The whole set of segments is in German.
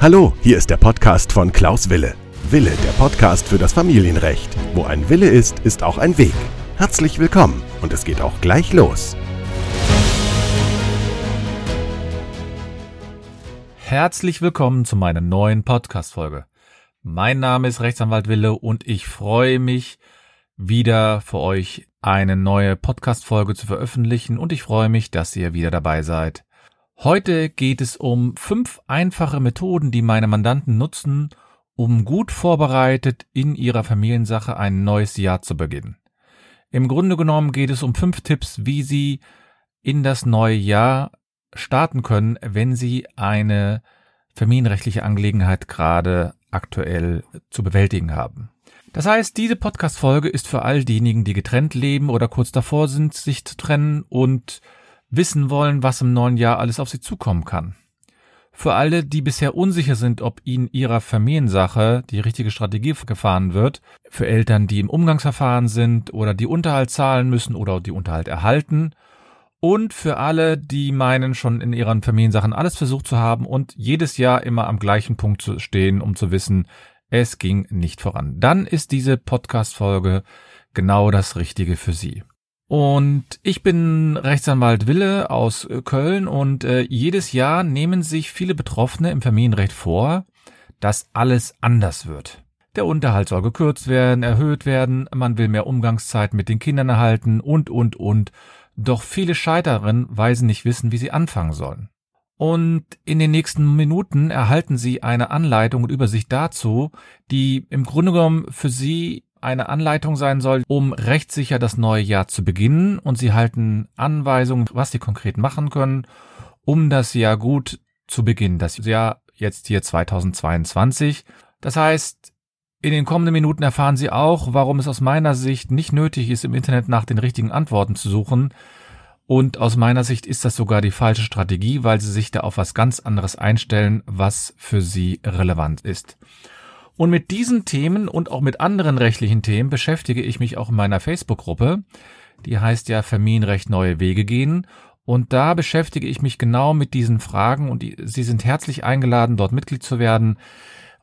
Hallo, hier ist der Podcast von Klaus Wille. Wille, der Podcast für das Familienrecht. Wo ein Wille ist, ist auch ein Weg. Herzlich willkommen und es geht auch gleich los. Herzlich willkommen zu meiner neuen Podcast-Folge. Mein Name ist Rechtsanwalt Wille und ich freue mich, wieder für euch eine neue Podcast-Folge zu veröffentlichen und ich freue mich, dass ihr wieder dabei seid. Heute geht es um fünf einfache Methoden, die meine Mandanten nutzen, um gut vorbereitet in ihrer Familiensache ein neues Jahr zu beginnen. Im Grunde genommen geht es um fünf Tipps, wie sie in das neue Jahr starten können, wenn sie eine familienrechtliche Angelegenheit gerade aktuell zu bewältigen haben. Das heißt, diese Podcast-Folge ist für all diejenigen, die getrennt leben oder kurz davor sind, sich zu trennen und wissen wollen, was im neuen Jahr alles auf sie zukommen kann. Für alle, die bisher unsicher sind, ob ihnen ihrer Familiensache die richtige Strategie gefahren wird, für Eltern, die im Umgangsverfahren sind oder die Unterhalt zahlen müssen oder die Unterhalt erhalten, und für alle, die meinen, schon in ihren Familiensachen alles versucht zu haben und jedes Jahr immer am gleichen Punkt zu stehen, um zu wissen, es ging nicht voran. Dann ist diese Podcast-Folge genau das Richtige für Sie. Und ich bin Rechtsanwalt Wille aus Köln und äh, jedes Jahr nehmen sich viele Betroffene im Familienrecht vor, dass alles anders wird. Der Unterhalt soll gekürzt werden, erhöht werden, man will mehr Umgangszeit mit den Kindern erhalten und, und, und. Doch viele scheitern, weil sie nicht wissen, wie sie anfangen sollen. Und in den nächsten Minuten erhalten Sie eine Anleitung und Übersicht dazu, die im Grunde genommen für Sie eine Anleitung sein soll, um rechtssicher das neue Jahr zu beginnen. Und Sie halten Anweisungen, was Sie konkret machen können, um das Jahr gut zu beginnen. Das Jahr jetzt hier 2022. Das heißt, in den kommenden Minuten erfahren Sie auch, warum es aus meiner Sicht nicht nötig ist, im Internet nach den richtigen Antworten zu suchen, und aus meiner Sicht ist das sogar die falsche Strategie, weil sie sich da auf was ganz anderes einstellen, was für sie relevant ist. Und mit diesen Themen und auch mit anderen rechtlichen Themen beschäftige ich mich auch in meiner Facebook-Gruppe. Die heißt ja Familienrecht neue Wege gehen. Und da beschäftige ich mich genau mit diesen Fragen und Sie sind herzlich eingeladen, dort Mitglied zu werden.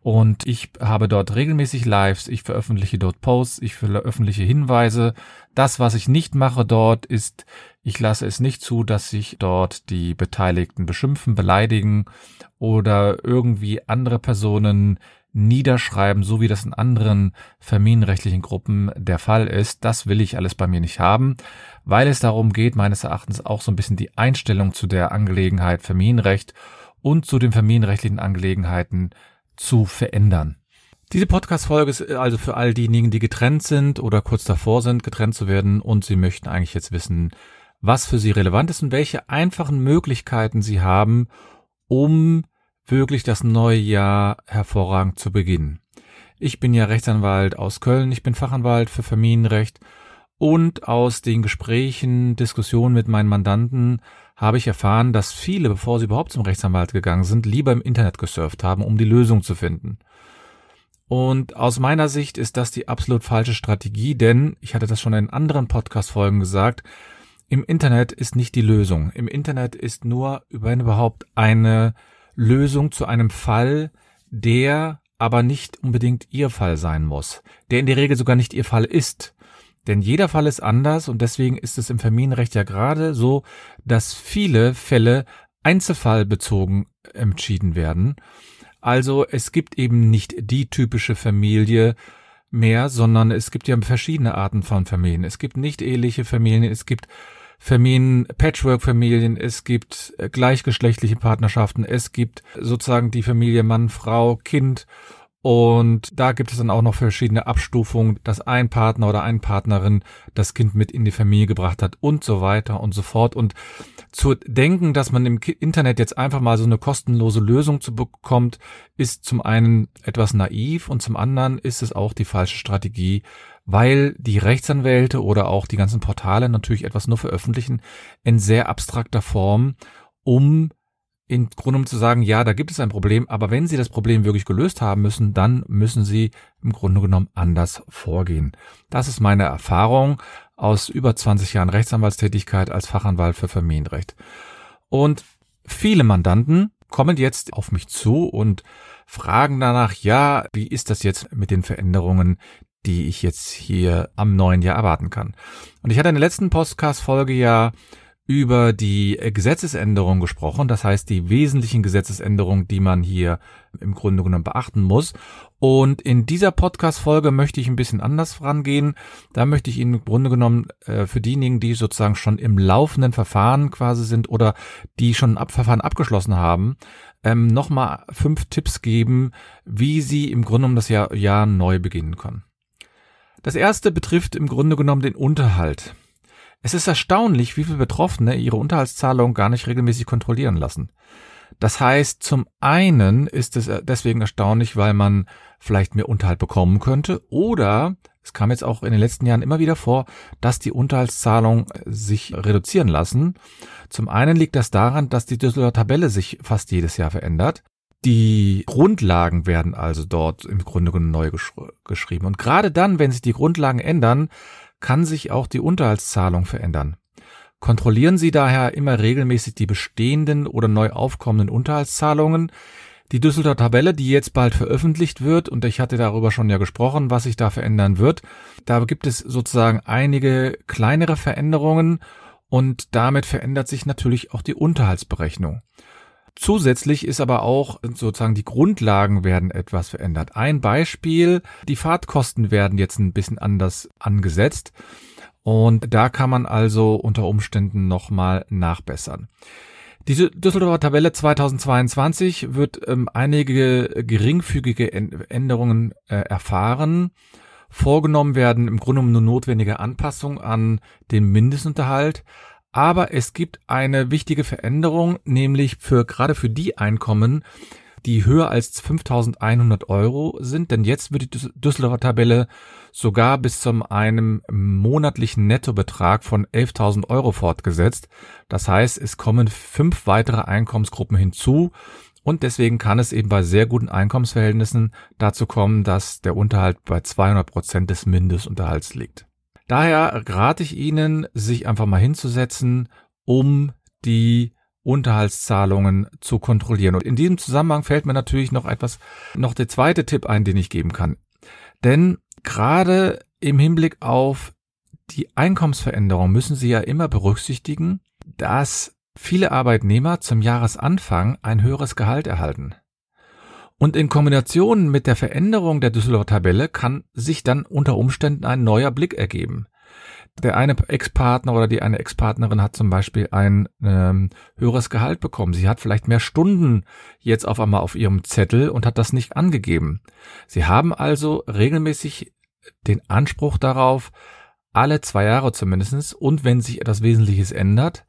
Und ich habe dort regelmäßig Lives, ich veröffentliche dort Posts, ich veröffentliche Hinweise. Das, was ich nicht mache dort, ist, ich lasse es nicht zu, dass sich dort die Beteiligten beschimpfen, beleidigen oder irgendwie andere Personen niederschreiben, so wie das in anderen familienrechtlichen Gruppen der Fall ist. Das will ich alles bei mir nicht haben, weil es darum geht, meines Erachtens auch so ein bisschen die Einstellung zu der Angelegenheit Familienrecht und zu den familienrechtlichen Angelegenheiten zu verändern. Diese Podcast-Folge ist also für all diejenigen, die getrennt sind oder kurz davor sind, getrennt zu werden und sie möchten eigentlich jetzt wissen, was für sie relevant ist und welche einfachen Möglichkeiten sie haben, um wirklich das neue Jahr hervorragend zu beginnen. Ich bin ja Rechtsanwalt aus Köln, ich bin Fachanwalt für Familienrecht und aus den Gesprächen, Diskussionen mit meinen Mandanten habe ich erfahren, dass viele, bevor sie überhaupt zum Rechtsanwalt gegangen sind, lieber im Internet gesurft haben, um die Lösung zu finden. Und aus meiner Sicht ist das die absolut falsche Strategie, denn ich hatte das schon in anderen Podcast-Folgen gesagt, im Internet ist nicht die Lösung. Im Internet ist nur, wenn überhaupt, eine Lösung zu einem Fall, der aber nicht unbedingt Ihr Fall sein muss, der in der Regel sogar nicht Ihr Fall ist. Denn jeder Fall ist anders und deswegen ist es im Familienrecht ja gerade so, dass viele Fälle einzelfallbezogen entschieden werden. Also es gibt eben nicht die typische Familie, mehr, sondern es gibt ja verschiedene Arten von Familien. Es gibt nicht eheliche Familien, es gibt Familien, Patchwork-Familien, es gibt äh, gleichgeschlechtliche Partnerschaften, es gibt sozusagen die Familie Mann, Frau, Kind und da gibt es dann auch noch verschiedene Abstufungen, dass ein Partner oder eine Partnerin das Kind mit in die Familie gebracht hat und so weiter und so fort. Und zu denken, dass man im Internet jetzt einfach mal so eine kostenlose Lösung zu bekommt, ist zum einen etwas naiv und zum anderen ist es auch die falsche Strategie, weil die Rechtsanwälte oder auch die ganzen Portale natürlich etwas nur veröffentlichen in sehr abstrakter Form, um im Grunde um zu sagen, ja, da gibt es ein Problem, aber wenn Sie das Problem wirklich gelöst haben müssen, dann müssen Sie im Grunde genommen anders vorgehen. Das ist meine Erfahrung aus über 20 Jahren Rechtsanwaltstätigkeit als Fachanwalt für Familienrecht. Und viele Mandanten kommen jetzt auf mich zu und fragen danach, ja, wie ist das jetzt mit den Veränderungen, die ich jetzt hier am neuen Jahr erwarten kann. Und ich hatte in der letzten Podcast-Folge ja über die Gesetzesänderung gesprochen, das heißt die wesentlichen Gesetzesänderungen, die man hier im Grunde genommen beachten muss. Und in dieser Podcast-Folge möchte ich ein bisschen anders vorangehen. Da möchte ich Ihnen im Grunde genommen äh, für diejenigen, die sozusagen schon im laufenden Verfahren quasi sind oder die schon ein Verfahren abgeschlossen haben, ähm, nochmal fünf Tipps geben, wie Sie im Grunde genommen das Jahr, Jahr neu beginnen können. Das erste betrifft im Grunde genommen den Unterhalt. Es ist erstaunlich, wie viele Betroffene ihre Unterhaltszahlung gar nicht regelmäßig kontrollieren lassen. Das heißt, zum einen ist es deswegen erstaunlich, weil man vielleicht mehr Unterhalt bekommen könnte oder es kam jetzt auch in den letzten Jahren immer wieder vor, dass die Unterhaltszahlungen sich reduzieren lassen. Zum einen liegt das daran, dass die Düsseldorfer Tabelle sich fast jedes Jahr verändert. Die Grundlagen werden also dort im Grunde genommen neu gesch geschrieben. Und gerade dann, wenn sich die Grundlagen ändern, kann sich auch die Unterhaltszahlung verändern. Kontrollieren Sie daher immer regelmäßig die bestehenden oder neu aufkommenden Unterhaltszahlungen. Die Düsseldorfer Tabelle, die jetzt bald veröffentlicht wird, und ich hatte darüber schon ja gesprochen, was sich da verändern wird, da gibt es sozusagen einige kleinere Veränderungen und damit verändert sich natürlich auch die Unterhaltsberechnung. Zusätzlich ist aber auch sozusagen die Grundlagen werden etwas verändert. Ein Beispiel, die Fahrtkosten werden jetzt ein bisschen anders angesetzt und da kann man also unter Umständen nochmal nachbessern. Diese Düsseldorfer Tabelle 2022 wird ähm, einige geringfügige Änderungen äh, erfahren. Vorgenommen werden im Grunde nur notwendige Anpassungen an den Mindestunterhalt, aber es gibt eine wichtige Veränderung, nämlich für gerade für die Einkommen, die höher als 5100 Euro sind, denn jetzt wird die Düsseldorfer Tabelle sogar bis zum einem monatlichen Nettobetrag von 11.000 Euro fortgesetzt. Das heißt, es kommen fünf weitere Einkommensgruppen hinzu und deswegen kann es eben bei sehr guten Einkommensverhältnissen dazu kommen, dass der Unterhalt bei 200 Prozent des Mindestunterhalts liegt. Daher rate ich Ihnen, sich einfach mal hinzusetzen, um die Unterhaltszahlungen zu kontrollieren. Und in diesem Zusammenhang fällt mir natürlich noch etwas, noch der zweite Tipp ein, den ich geben kann. Denn gerade im Hinblick auf die Einkommensveränderung müssen Sie ja immer berücksichtigen, dass viele Arbeitnehmer zum Jahresanfang ein höheres Gehalt erhalten. Und in Kombination mit der Veränderung der Düsseldorfer Tabelle kann sich dann unter Umständen ein neuer Blick ergeben. Der eine Ex-Partner oder die eine Ex-Partnerin hat zum Beispiel ein ähm, höheres Gehalt bekommen. Sie hat vielleicht mehr Stunden jetzt auf einmal auf ihrem Zettel und hat das nicht angegeben. Sie haben also regelmäßig den Anspruch darauf, alle zwei Jahre zumindestens und wenn sich etwas Wesentliches ändert,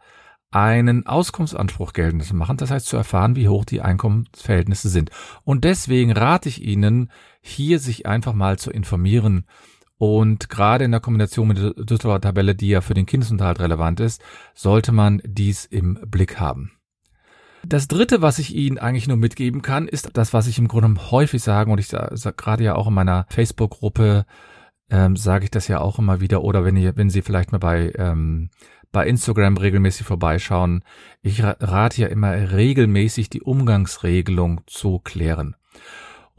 einen Auskunftsanspruch geltend zu machen, das heißt zu erfahren, wie hoch die Einkommensverhältnisse sind. Und deswegen rate ich Ihnen, hier sich einfach mal zu informieren. Und gerade in der Kombination mit der Düsseldorfer Tabelle, die ja für den Kindesunterhalt relevant ist, sollte man dies im Blick haben. Das dritte, was ich Ihnen eigentlich nur mitgeben kann, ist das, was ich im Grunde häufig sage, und ich sage sag gerade ja auch in meiner Facebook-Gruppe, ähm, sage ich das ja auch immer wieder, oder wenn ihr, wenn Sie vielleicht mal bei ähm, bei Instagram regelmäßig vorbeischauen. Ich rate ja immer regelmäßig die Umgangsregelung zu klären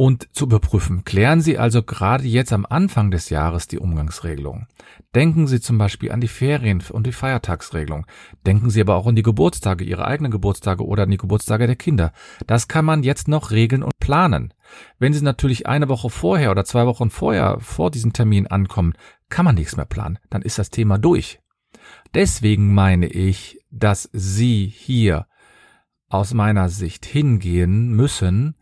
und zu überprüfen. Klären Sie also gerade jetzt am Anfang des Jahres die Umgangsregelung. Denken Sie zum Beispiel an die Ferien- und die Feiertagsregelung. Denken Sie aber auch an die Geburtstage, Ihre eigenen Geburtstage oder an die Geburtstage der Kinder. Das kann man jetzt noch regeln und planen. Wenn Sie natürlich eine Woche vorher oder zwei Wochen vorher vor diesem Termin ankommen, kann man nichts mehr planen. Dann ist das Thema durch. Deswegen meine ich, dass Sie hier aus meiner Sicht hingehen müssen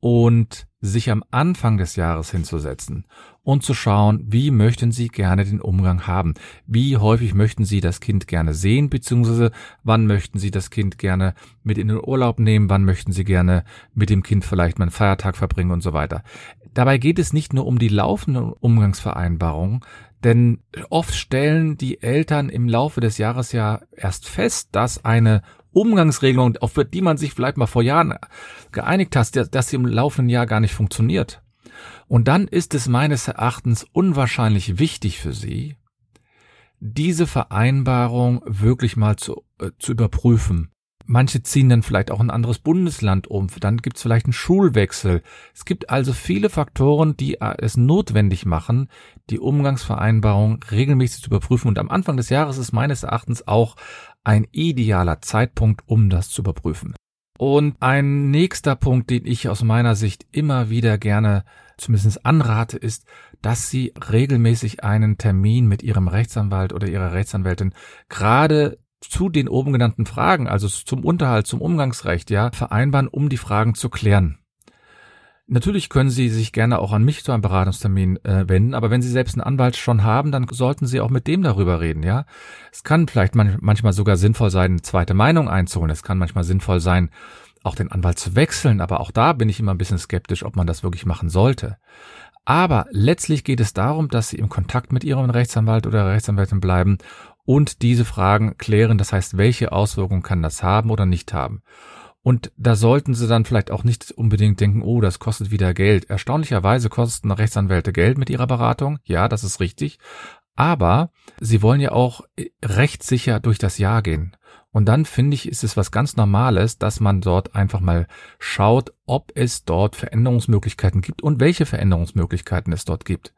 und sich am Anfang des Jahres hinzusetzen und zu schauen, wie möchten Sie gerne den Umgang haben? Wie häufig möchten Sie das Kind gerne sehen, beziehungsweise wann möchten Sie das Kind gerne mit in den Urlaub nehmen? Wann möchten Sie gerne mit dem Kind vielleicht mal einen Feiertag verbringen und so weiter? Dabei geht es nicht nur um die laufenden Umgangsvereinbarungen, denn oft stellen die Eltern im Laufe des Jahres ja erst fest, dass eine Umgangsregelung, auf die man sich vielleicht mal vor Jahren geeinigt hat, dass sie im laufenden Jahr gar nicht funktioniert. Und dann ist es meines Erachtens unwahrscheinlich wichtig für sie, diese Vereinbarung wirklich mal zu, äh, zu überprüfen. Manche ziehen dann vielleicht auch ein anderes Bundesland um. Dann gibt es vielleicht einen Schulwechsel. Es gibt also viele Faktoren, die äh, es notwendig machen, die Umgangsvereinbarung regelmäßig zu überprüfen. Und am Anfang des Jahres ist meines Erachtens auch ein idealer Zeitpunkt, um das zu überprüfen. Und ein nächster Punkt, den ich aus meiner Sicht immer wieder gerne zumindest anrate, ist, dass Sie regelmäßig einen Termin mit Ihrem Rechtsanwalt oder Ihrer Rechtsanwältin gerade zu den oben genannten Fragen, also zum Unterhalt, zum Umgangsrecht, ja, vereinbaren, um die Fragen zu klären. Natürlich können Sie sich gerne auch an mich zu einem Beratungstermin äh, wenden, aber wenn Sie selbst einen Anwalt schon haben, dann sollten Sie auch mit dem darüber reden, ja. Es kann vielleicht man manchmal sogar sinnvoll sein, eine zweite Meinung einzuholen. Es kann manchmal sinnvoll sein, auch den Anwalt zu wechseln, aber auch da bin ich immer ein bisschen skeptisch, ob man das wirklich machen sollte. Aber letztlich geht es darum, dass Sie im Kontakt mit Ihrem Rechtsanwalt oder Rechtsanwältin bleiben und diese Fragen klären. Das heißt, welche Auswirkungen kann das haben oder nicht haben? Und da sollten Sie dann vielleicht auch nicht unbedingt denken, oh, das kostet wieder Geld. Erstaunlicherweise kosten Rechtsanwälte Geld mit ihrer Beratung. Ja, das ist richtig. Aber Sie wollen ja auch rechtssicher durch das Jahr gehen. Und dann finde ich, ist es was ganz Normales, dass man dort einfach mal schaut, ob es dort Veränderungsmöglichkeiten gibt und welche Veränderungsmöglichkeiten es dort gibt.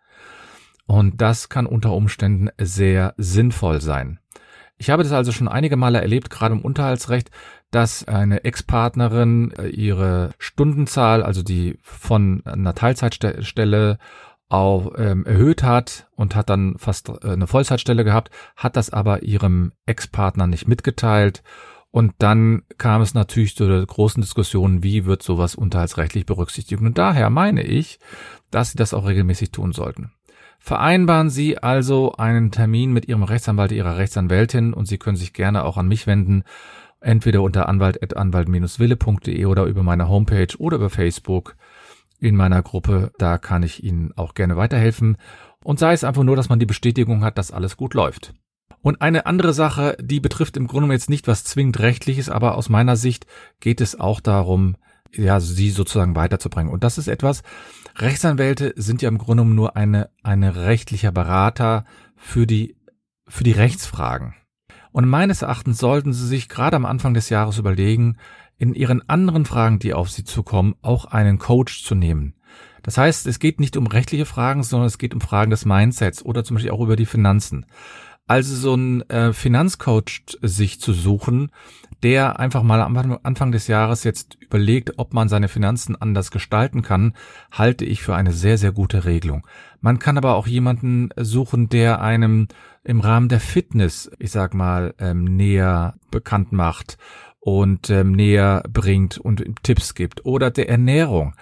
Und das kann unter Umständen sehr sinnvoll sein. Ich habe das also schon einige Male erlebt, gerade im Unterhaltsrecht, dass eine Ex-Partnerin äh, ihre Stundenzahl, also die von einer Teilzeitstelle auch ähm, erhöht hat und hat dann fast äh, eine Vollzeitstelle gehabt, hat das aber ihrem Ex-Partner nicht mitgeteilt. Und dann kam es natürlich zu der großen Diskussion, wie wird sowas unterhaltsrechtlich berücksichtigt. Und daher meine ich, dass sie das auch regelmäßig tun sollten. Vereinbaren Sie also einen Termin mit Ihrem Rechtsanwalt, Ihrer Rechtsanwältin und Sie können sich gerne auch an mich wenden, entweder unter anwalt.anwalt-wille.de oder über meine Homepage oder über Facebook in meiner Gruppe. Da kann ich Ihnen auch gerne weiterhelfen. Und sei es einfach nur, dass man die Bestätigung hat, dass alles gut läuft. Und eine andere Sache, die betrifft im Grunde jetzt nicht was zwingend rechtliches, aber aus meiner Sicht geht es auch darum, ja, sie sozusagen weiterzubringen. Und das ist etwas, Rechtsanwälte sind ja im Grunde nur eine, eine rechtlicher Berater für die, für die Rechtsfragen. Und meines Erachtens sollten Sie sich gerade am Anfang des Jahres überlegen, in Ihren anderen Fragen, die auf Sie zukommen, auch einen Coach zu nehmen. Das heißt, es geht nicht um rechtliche Fragen, sondern es geht um Fragen des Mindsets oder zum Beispiel auch über die Finanzen. Also so ein äh, Finanzcoach sich zu suchen, der einfach mal am Anfang des Jahres jetzt überlegt, ob man seine Finanzen anders gestalten kann, halte ich für eine sehr, sehr gute Regelung. Man kann aber auch jemanden suchen, der einem im Rahmen der Fitness, ich sag mal, ähm, näher bekannt macht und ähm, näher bringt und Tipps gibt oder der Ernährung.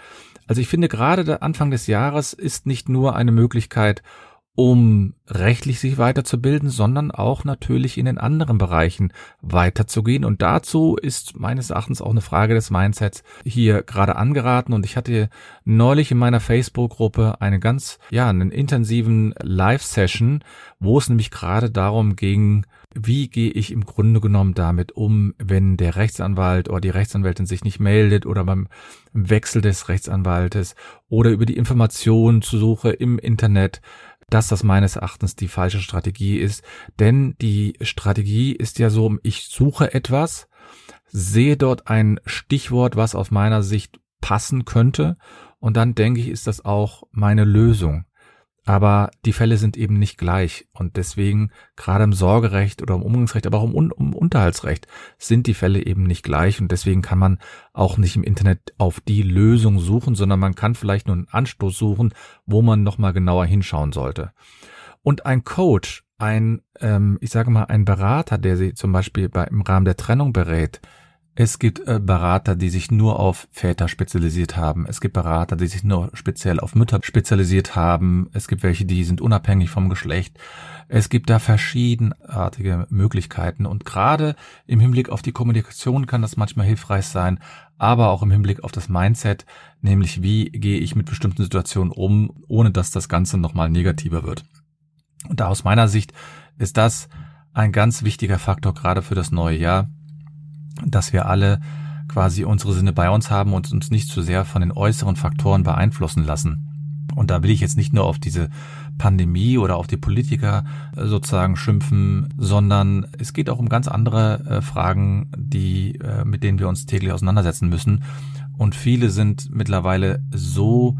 Also ich finde gerade der Anfang des Jahres ist nicht nur eine Möglichkeit, um rechtlich sich weiterzubilden, sondern auch natürlich in den anderen Bereichen weiterzugehen. Und dazu ist meines Erachtens auch eine Frage des Mindsets hier gerade angeraten. Und ich hatte neulich in meiner Facebook-Gruppe eine ganz, ja, einen intensiven Live-Session, wo es nämlich gerade darum ging, wie gehe ich im Grunde genommen damit um, wenn der Rechtsanwalt oder die Rechtsanwältin sich nicht meldet oder beim Wechsel des Rechtsanwaltes oder über die Informationen zu suche im Internet dass das meines Erachtens die falsche Strategie ist. Denn die Strategie ist ja so, ich suche etwas, sehe dort ein Stichwort, was aus meiner Sicht passen könnte und dann denke ich, ist das auch meine Lösung. Aber die Fälle sind eben nicht gleich. Und deswegen, gerade im Sorgerecht oder im Umgangsrecht, aber auch im, im, Unterhaltsrecht, sind die Fälle eben nicht gleich. Und deswegen kann man auch nicht im Internet auf die Lösung suchen, sondern man kann vielleicht nur einen Anstoß suchen, wo man nochmal genauer hinschauen sollte. Und ein Coach, ein, ähm, ich sage mal, ein Berater, der sie zum Beispiel bei, im Rahmen der Trennung berät, es gibt äh, Berater, die sich nur auf Väter spezialisiert haben. Es gibt Berater, die sich nur speziell auf Mütter spezialisiert haben. Es gibt welche, die sind unabhängig vom Geschlecht. Es gibt da verschiedenartige Möglichkeiten. Und gerade im Hinblick auf die Kommunikation kann das manchmal hilfreich sein, aber auch im Hinblick auf das Mindset, nämlich wie gehe ich mit bestimmten Situationen um, ohne dass das Ganze nochmal negativer wird. Und da aus meiner Sicht ist das ein ganz wichtiger Faktor gerade für das neue Jahr dass wir alle quasi unsere Sinne bei uns haben und uns nicht zu sehr von den äußeren Faktoren beeinflussen lassen. Und da will ich jetzt nicht nur auf diese Pandemie oder auf die Politiker äh, sozusagen schimpfen, sondern es geht auch um ganz andere äh, Fragen, die, äh, mit denen wir uns täglich auseinandersetzen müssen. Und viele sind mittlerweile so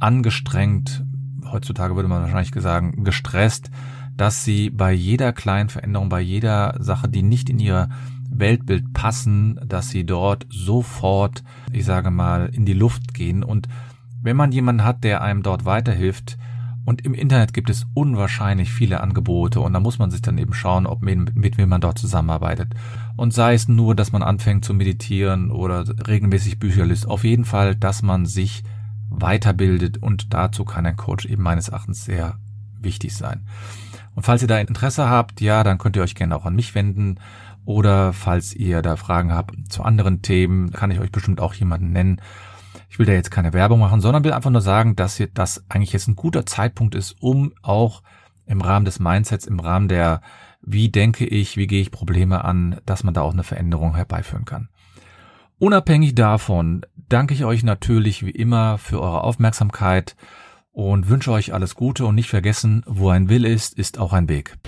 angestrengt, heutzutage würde man wahrscheinlich sagen, gestresst, dass sie bei jeder kleinen Veränderung, bei jeder Sache, die nicht in ihr Weltbild passen, dass sie dort sofort, ich sage mal, in die Luft gehen. Und wenn man jemanden hat, der einem dort weiterhilft, und im Internet gibt es unwahrscheinlich viele Angebote und da muss man sich dann eben schauen, ob mit, mit wem man dort zusammenarbeitet. Und sei es nur, dass man anfängt zu meditieren oder regelmäßig Bücher liest, auf jeden Fall, dass man sich weiterbildet und dazu kann ein Coach eben meines Erachtens sehr wichtig sein. Und falls ihr da Interesse habt, ja, dann könnt ihr euch gerne auch an mich wenden. Oder falls ihr da Fragen habt zu anderen Themen, kann ich euch bestimmt auch jemanden nennen. Ich will da jetzt keine Werbung machen, sondern will einfach nur sagen, dass das eigentlich jetzt ein guter Zeitpunkt ist, um auch im Rahmen des Mindsets, im Rahmen der, wie denke ich, wie gehe ich Probleme an, dass man da auch eine Veränderung herbeiführen kann. Unabhängig davon danke ich euch natürlich wie immer für eure Aufmerksamkeit und wünsche euch alles Gute und nicht vergessen, wo ein Will ist, ist auch ein Weg.